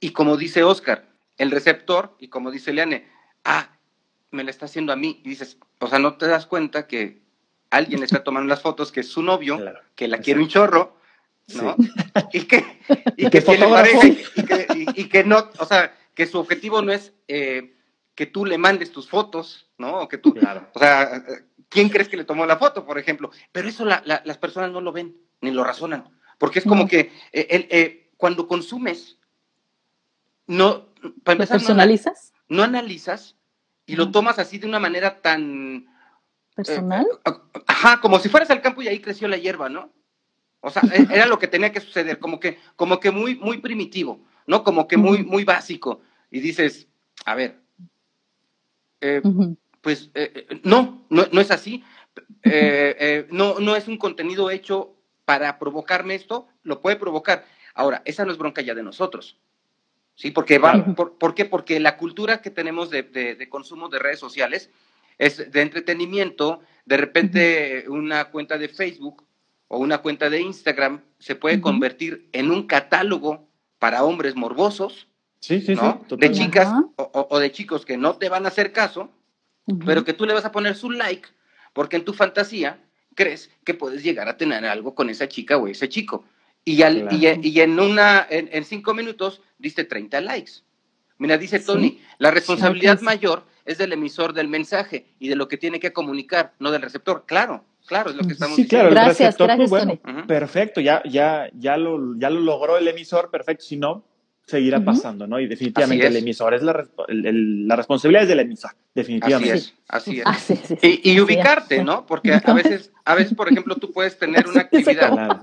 Y como dice Oscar, el receptor, y como dice Leane, ah, me la está haciendo a mí. Y dices, o sea, no te das cuenta que alguien le está tomando las fotos, que es su novio, que la quiere un chorro, ¿no? [laughs] Y que, y que tiene pareja, y que, no, o sea, que su objetivo no es eh, que tú le mandes tus fotos, ¿no? O que tú, o sea, ¿quién crees que le tomó la foto, por ejemplo? Pero eso las personas no lo ven, ni lo razonan, porque es como que eh, eh, cuando consumes, no, para empezar, personalizas? no analizas y lo tomas así de una manera tan... ¿Personal? Eh, ajá, como si fueras al campo y ahí creció la hierba, ¿no? O sea, e, era lo que tenía que suceder, como que, como que muy, muy primitivo, ¿no? Como que muy, muy básico. Y dices, a ver, eh, pues eh, no, no, no, es así. no, no es un contenido hecho para provocarme esto, lo puede provocar. Ahora, esa no es bronca ya de nosotros. ¿Sí? Porque va, por, qué? Porque la cultura que tenemos de, consumo de redes sociales es de entretenimiento, de repente una cuenta de Facebook o una cuenta de Instagram se puede convertir en un catálogo para hombres morbosos, sí, sí, de chicas o, de chicos que no te van a hacer caso, pero que tú le vas a poner su like porque en tu fantasía crees que puedes llegar a tener algo con esa chica o ese chico. Y, y, en, una, en, cinco minutos diste 30 likes. Mira, dice Tony, la responsabilidad mayor es del emisor del mensaje y de lo que tiene que comunicar, no del receptor. Claro, claro, es lo que estamos sí, claro, gracias, el receptor, pues, bueno, perfecto, ya, ya, ya, lo, ya lo logró el emisor, perfecto, si no, seguirá pasando, ¿no? Y definitivamente el emisor es la, la responsabilidad es del emisor, definitivamente. Así es, así es. Ah, y, ubicarte, ¿no? Porque a veces, a veces, por ejemplo, tú puedes tener [laughs] una actividad.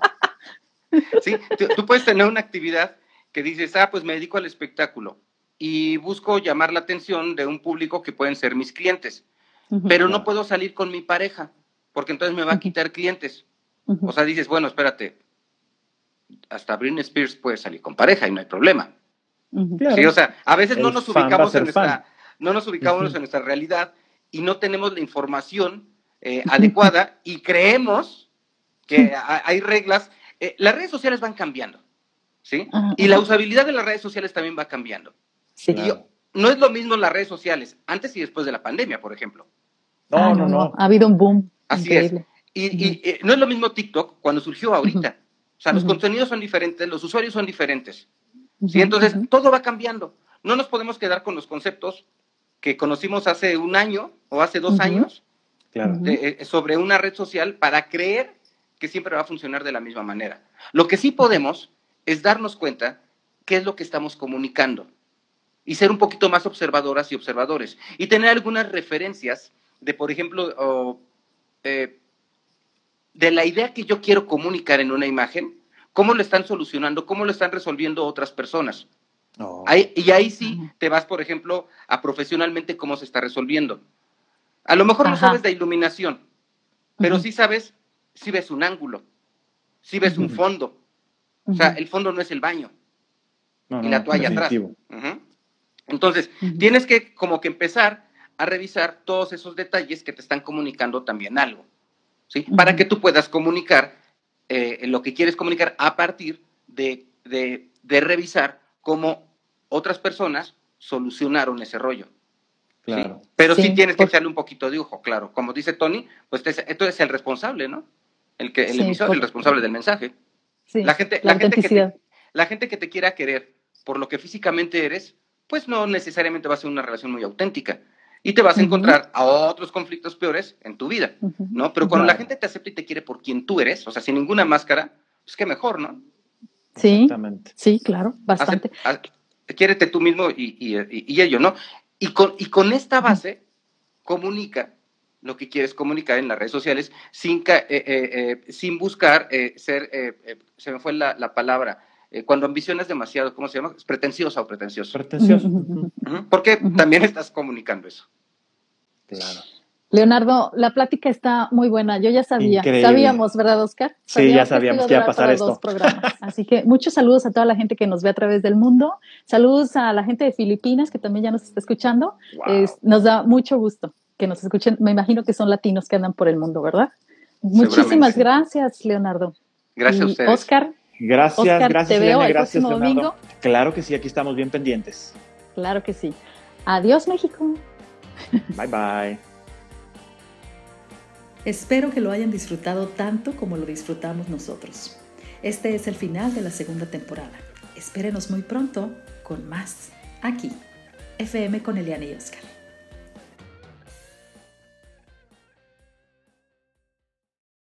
Sí, tú, puedes tener una actividad que dices, ah, pues me dedico al espectáculo y busco llamar la atención de un público que pueden ser mis clientes, pero no puedo salir con mi pareja. porque entonces me va a quitar clientes. O sea, dices, bueno, espérate, hasta Britney Spears puede salir con pareja y no hay problema. Sí, o sea, a veces no nos ubicamos en nuestra, no nos ubicamos en nuestra realidad y no tenemos la información eh, adecuada y creemos que [laughs] hay reglas. Eh, las redes sociales van cambiando, ¿sí? y la usabilidad de las redes sociales también va cambiando. Sí. no es lo mismo las redes sociales antes y después de la pandemia, por ejemplo. No, ah, no, no, Ha habido un boom. Así es. Y, eh, no es lo mismo TikTok cuando surgió ahorita. O sea, los contenidos son diferentes, los usuarios son diferentes. ¿sí? Entonces, todo va cambiando. No nos podemos quedar con los conceptos que conocimos hace un año o hace dos años eh, sobre una red social para creer que siempre va a funcionar de la misma manera. Lo que sí podemos es darnos cuenta qué es lo que estamos comunicando y ser un poquito más observadoras y observadores y tener algunas referencias de, por ejemplo, eh, de la idea que yo quiero comunicar en una imagen, cómo lo están solucionando, cómo lo están resolviendo otras personas. Oh. y ahí sí te vas, por ejemplo, a profesionalmente cómo se está resolviendo. A lo mejor no sabes de iluminación, pero sí sabes si ves un ángulo, si ves un fondo. O sea, el fondo no es el baño y la toalla atrás. Entonces, tienes que como que empezar a revisar todos esos detalles que te están comunicando también algo, ¿sí? Para que tú puedas comunicar eh, lo que quieres comunicar a partir de, de, revisar cómo otras personas solucionaron ese rollo. Claro. Pero sí, tienes que echarle un poquito de ojo, claro. Como dice Tony, pues esto es el responsable, ¿no? El, que, el emisor, el responsable del mensaje. la gente, la, gente que te, la gente que te quiera querer por lo que físicamente eres, pues no necesariamente va a ser una relación muy auténtica. Y te vas a encontrar a otros conflictos peores en tu vida, ¿no? Pero cuando la gente te acepta y te quiere por quien tú eres, o sea, sin ninguna máscara, pues qué mejor, ¿no? Sí, sí, claro, bastante. quiérete tú mismo y, y, ello, ¿no? Y con, y con esta base, comunica lo que quieres comunicar en las redes sociales sin, eh, eh, eh, sin buscar ser, se me fue la, la palabra, cuando ambicionas demasiado, ¿cómo se llama? Es pretenciosa o pretencioso. Pretencioso. Porque también estás comunicando eso. Claro. Leonardo, la plática está muy buena. Yo ya sabía, sabíamos, ¿verdad, Oscar? sí, ya sabíamos que iba a pasar esto. Así que muchos saludos a toda la gente que nos ve a través del mundo. Saludos a la gente de Filipinas que también ya nos está escuchando. nos da mucho gusto que nos escuchen. Me imagino que son latinos que andan por el mundo, ¿verdad? Muchísimas gracias, Leonardo. Gracias a ustedes. Oscar. Gracias, gracias. Te veo el próximo domingo. Claro que sí, aquí estamos bien pendientes. Claro que sí. Adiós, México. Bye, bye. Espero que lo hayan disfrutado tanto como lo disfrutamos nosotros. Este es el final de la segunda temporada. Espérenos muy pronto con más aquí. FM con Eliana y Oscar.